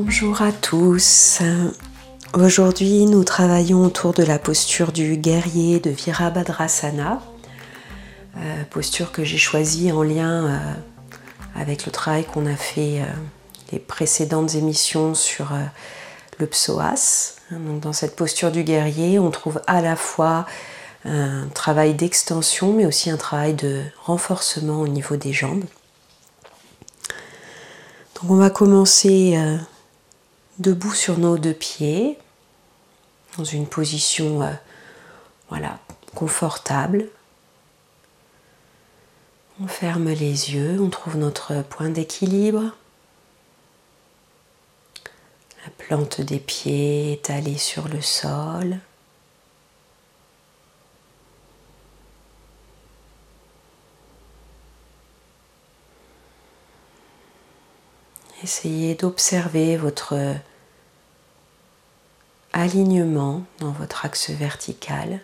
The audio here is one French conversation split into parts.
Bonjour à tous. Aujourd'hui, nous travaillons autour de la posture du guerrier de Virabhadrasana, euh, posture que j'ai choisie en lien euh, avec le travail qu'on a fait euh, les précédentes émissions sur le psoas. Dans cette posture du guerrier, on trouve à la fois un travail d'extension, mais aussi un travail de renforcement au niveau des jambes. Donc on va commencer debout sur nos deux pieds, dans une position euh, voilà, confortable. On ferme les yeux, on trouve notre point d'équilibre. La plante des pieds étalée sur le sol. Essayez d'observer votre alignement dans votre axe vertical.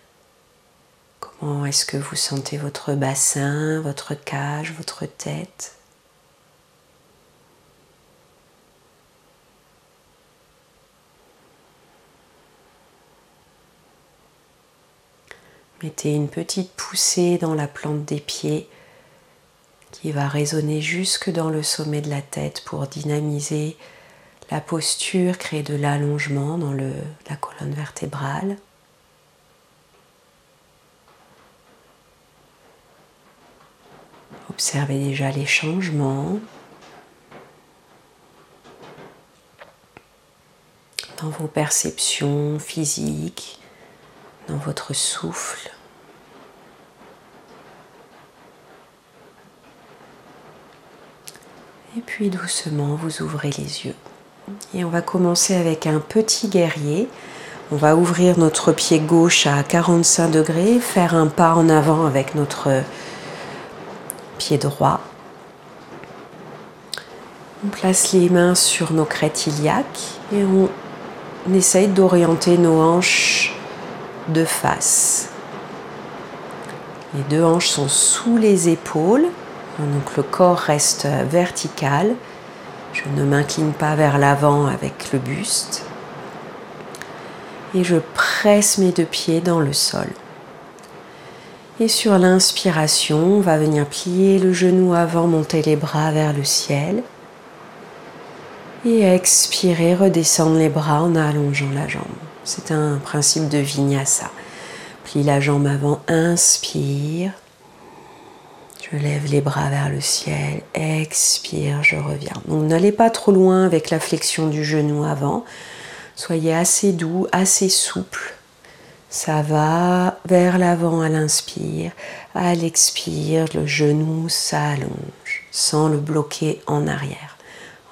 Comment est-ce que vous sentez votre bassin, votre cage, votre tête? Mettez une petite poussée dans la plante des pieds qui va résonner jusque dans le sommet de la tête pour dynamiser la posture, créer de l'allongement dans la colonne vertébrale. Observez déjà les changements dans vos perceptions physiques, dans votre souffle. Et puis doucement, vous ouvrez les yeux. Et on va commencer avec un petit guerrier. On va ouvrir notre pied gauche à 45 degrés, faire un pas en avant avec notre pied droit. On place les mains sur nos crêtes iliaques et on, essaye d'orienter nos hanches de face. Les deux hanches sont sous les épaules, donc le corps reste vertical. Je ne m'incline pas vers l'avant avec le buste. Et je presse mes deux pieds dans le sol. Et sur l'inspiration, on va venir plier le genou avant, monter les bras vers le ciel. Et expirer, redescendre les bras en allongeant la jambe. C'est un principe de vinyasa. Plie la jambe avant, inspire. Je lève les bras vers le ciel, expire, je reviens. Donc n'allez pas trop loin avec la flexion du genou avant. Soyez assez doux, assez souple. Ça va vers l'avant à l'inspire. À l'expire, le genou s'allonge sans le bloquer en arrière.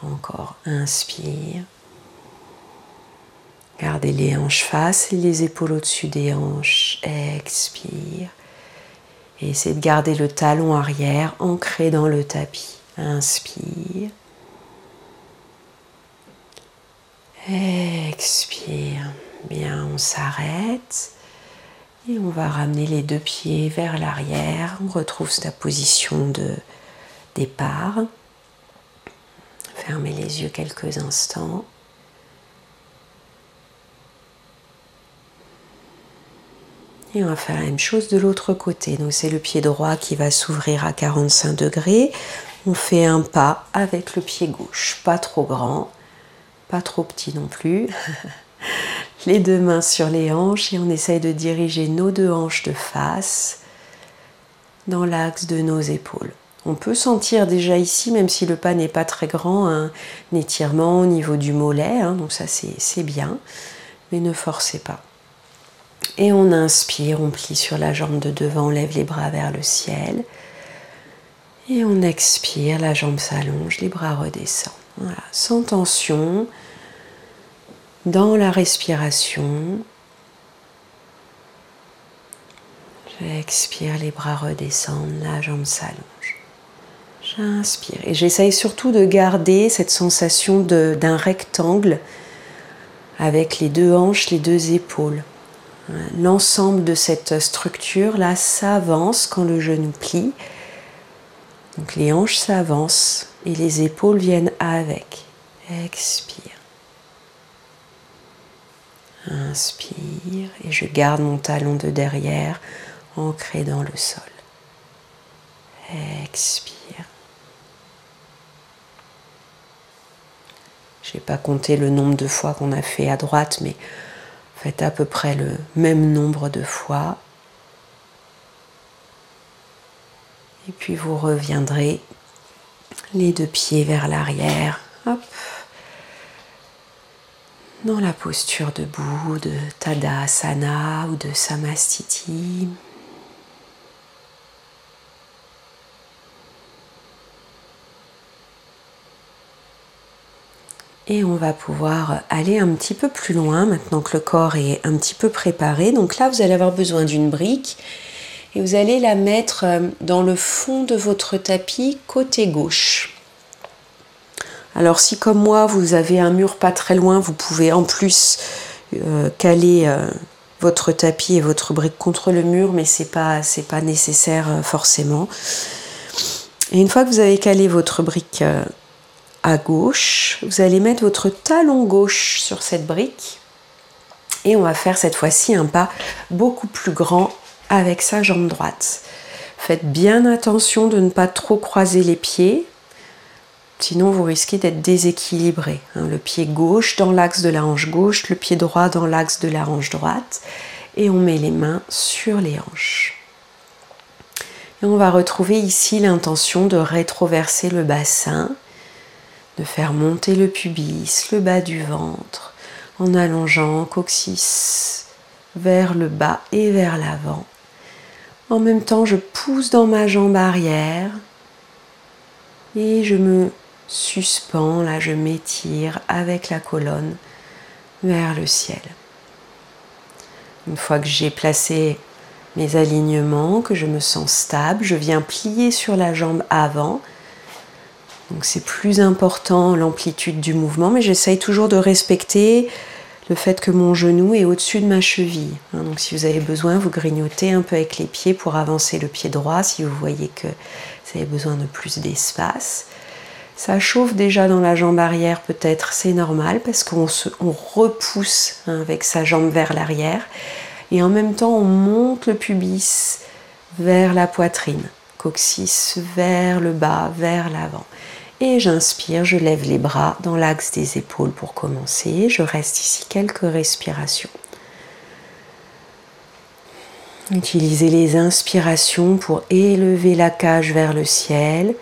Encore, inspire. Gardez les hanches face et les épaules au-dessus des hanches. Expire. Et essayez de garder le talon arrière ancré dans le tapis. Inspire. Expire. Bien, on s'arrête. Et on va ramener les deux pieds vers l'arrière. On retrouve sa position de départ. Fermez les yeux quelques instants. Et on va faire la même chose de l'autre côté. Donc c'est le pied droit qui va s'ouvrir à 45 degrés. On fait un pas avec le pied gauche, pas trop grand, pas trop petit non plus. les deux mains sur les hanches et on essaye de diriger nos deux hanches de face dans l'axe de nos épaules. On peut sentir déjà ici, même si le pas n'est pas très grand, un étirement au niveau du mollet, hein, donc ça c'est bien, mais ne forcez pas. Et on inspire, on plie sur la jambe de devant, on lève les bras vers le ciel. Et on expire, la jambe s'allonge, les bras redescendent. Sans tension, dans la respiration. J'expire, les bras redescendent, la jambe s'allonge. J'inspire et j'essaye surtout de garder cette sensation d'un rectangle avec les deux hanches, les deux épaules. L'ensemble de cette structure-là s'avance quand le genou plie. Donc les hanches s'avancent et les épaules viennent avec. Expire. Inspire et je garde mon talon de derrière ancré dans le sol. Expire. Je n'ai pas compté le nombre de fois qu'on a fait à droite, mais faites à peu près le même nombre de fois. Et puis vous reviendrez les deux pieds vers l'arrière. Dans la posture debout de Tadasana ou de Samastiti. Et on va pouvoir aller un petit peu plus loin maintenant que le corps est un petit peu préparé. Donc là, vous allez avoir besoin d'une brique et vous allez la mettre euh, dans le fond de votre tapis côté gauche. Alors si comme moi vous avez un mur pas très loin, vous pouvez en plus euh, caler euh, votre tapis et votre brique contre le mur, mais c'est pas pas nécessaire forcément. Et une fois que vous avez calé votre brique à gauche, vous allez mettre votre talon gauche sur cette brique et on va faire cette fois-ci un pas beaucoup plus grand avec sa jambe droite. Faites bien attention de ne pas trop croiser les pieds Sinon, vous risquez d'être déséquilibré. Hein. le pied gauche dans l'axe de la hanche gauche, le pied droit dans l'axe de la hanche droite. Et on met les mains sur les hanches. Et on va retrouver ici l'intention de rétroverser le bassin, de faire monter le pubis, le bas du ventre, en allongeant coccyx vers le bas et vers l'avant. En même temps, je pousse dans ma jambe arrière et je me suspends, là je m'étire avec la colonne vers le ciel. Une fois que j'ai placé mes alignements, que je me sens stable, je viens plier sur la jambe avant. C'est plus important l'amplitude du mouvement, mais j'essaye toujours de respecter le fait que mon genou est au-dessus de ma cheville. Hein. Donc si vous avez besoin, vous grignotez un peu avec les pieds pour avancer le pied droit si vous voyez que vous avez besoin de plus d'espace. Ça chauffe déjà dans la jambe arrière peut-être, c'est normal parce qu'on repousse hein, avec sa jambe vers l'arrière et en même temps on monte le pubis vers la poitrine, coccyx vers le bas, vers l'avant. Et j'inspire, je lève les bras dans l'axe des épaules pour commencer. Je reste ici quelques respirations. Utilisez les inspirations pour élever la cage vers le ciel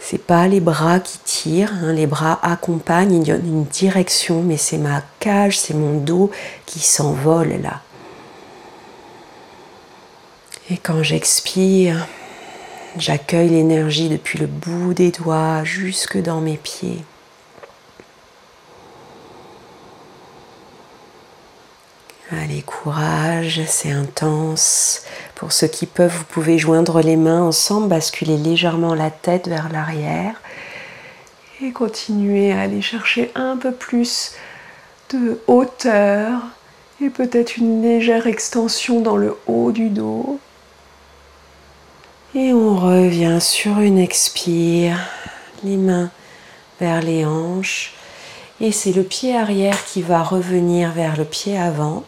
c'est pas les bras qui tirent, hein. les bras accompagnent, ils donnent une direction, mais c'est ma cage, c'est mon dos qui s'envole là. Et quand j'expire, j'accueille l'énergie depuis le bout des doigts jusque dans mes pieds. Allez, courage, c'est intense. Pour ceux qui peuvent, vous pouvez joindre les mains ensemble, basculer légèrement la tête vers l'arrière et continuer à aller chercher un peu plus de hauteur et peut-être une légère extension dans le haut du dos. Et on revient sur une expire, les mains vers les hanches. Et c'est le pied arrière qui va revenir vers le pied avant.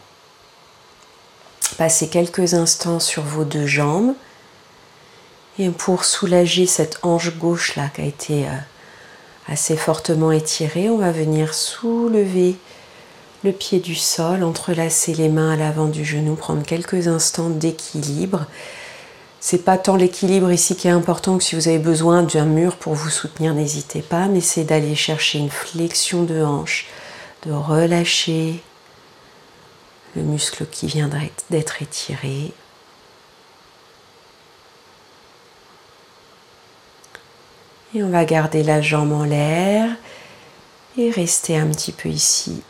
Passez quelques instants sur vos deux jambes. Et pour soulager cette hanche gauche là qui a été euh, assez fortement étirée, on va venir soulever le pied du sol, entrelacer les mains à l'avant du genou, prendre quelques instants d'équilibre. C'est pas tant l'équilibre ici qui est important que si vous avez besoin d'un mur pour vous soutenir, n'hésitez pas, mais c'est d'aller chercher une flexion de hanche, de relâcher le muscle qui vient d'être étiré. Et on va garder la jambe en l'air et rester un petit peu ici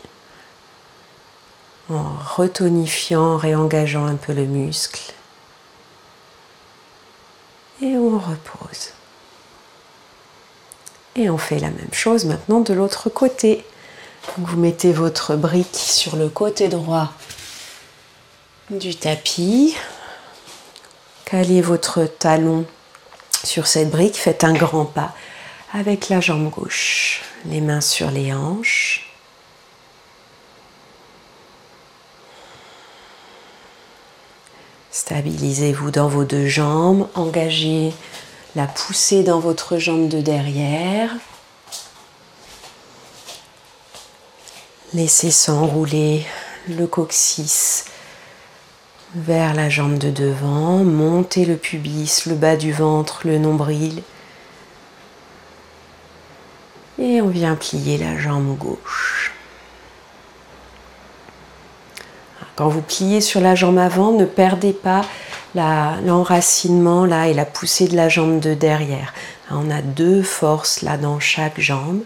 en retonifiant, réengageant un peu le muscle. Et on repose. Et on fait la même chose maintenant de l'autre côté. vous mettez votre brique sur le côté droit du tapis. Calez votre talon sur cette brique, faites un grand pas avec la jambe gauche, les mains sur les hanches. Stabilisez-vous dans vos deux jambes, engagez la poussée dans votre jambe de derrière. Laissez s'enrouler le coccyx vers la jambe de devant, montez le pubis, le bas du ventre, le nombril. Et on vient plier la jambe gauche. Quand vous pliez sur la jambe avant, ne perdez pas l'enracinement là et la poussée de la jambe de derrière. On a deux forces là dans chaque jambe.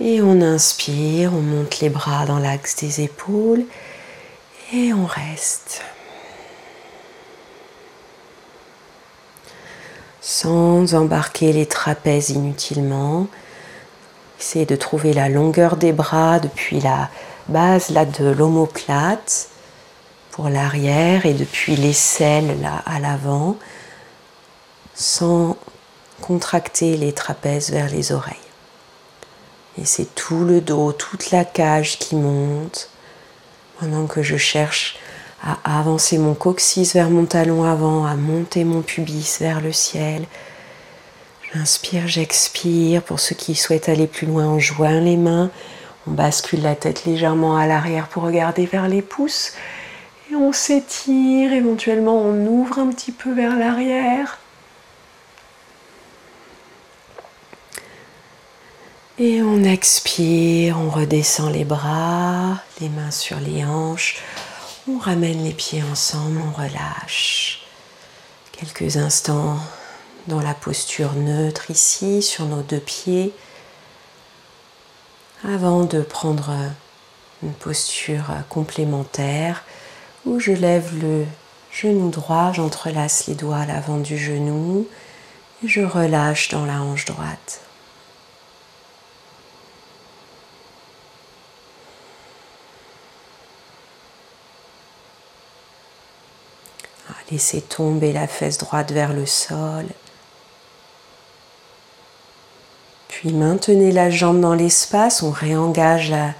Et on inspire, on monte les bras dans l'axe des épaules et on reste. Sans embarquer les trapèzes inutilement. Essayez de trouver la longueur des bras depuis la base de l'omoplate pour l'arrière et depuis l'aisselle là à l'avant sans contracter les trapèzes vers les oreilles. Et c'est tout le dos, toute la cage qui monte pendant que je cherche à avancer mon coccyx vers mon talon avant, à monter mon pubis vers le ciel. J'inspire, j'expire. Pour ceux qui souhaitent aller plus loin, on joint les mains. On bascule la tête légèrement à l'arrière pour regarder vers les pouces. Et on s'étire, éventuellement on ouvre un petit peu vers l'arrière. Et on expire, on redescend les bras, les mains sur les hanches. On ramène les pieds ensemble, on relâche. Quelques instants dans la posture neutre ici, sur nos deux pieds, avant de prendre une posture complémentaire où je lève le genou droit, j'entrelace les doigts à l'avant du genou et je relâche dans la hanche droite. Laissez tomber la fesse droite vers le sol. Maintenez la jambe dans l'espace, on réengage la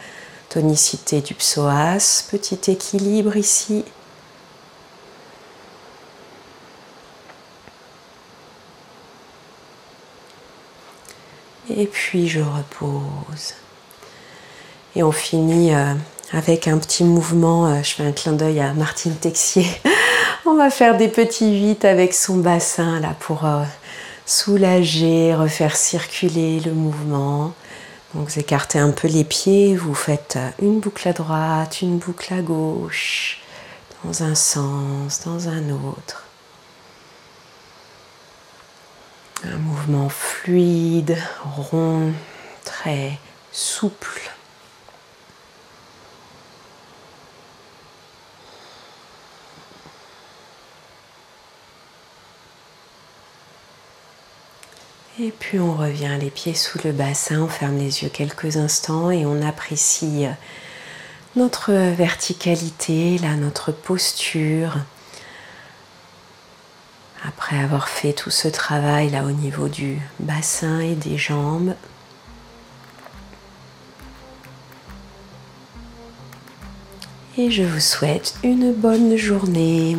tonicité du psoas, petit équilibre ici. Et puis je repose. Et on finit euh, avec un petit mouvement, euh, je fais un clin d'œil à Martine Texier. On va faire des petits vites avec son bassin là pour euh, soulager, refaire circuler le mouvement. Donc vous écartez un peu les pieds, vous faites une boucle à droite, une boucle à gauche, dans un sens, dans un autre. Un mouvement fluide, rond, très souple. Et puis on revient les pieds sous le bassin, on ferme les yeux quelques instants et on apprécie euh, notre verticalité, là, notre posture. Après avoir fait tout ce travail là au niveau du bassin et des jambes. Et je vous souhaite une bonne journée.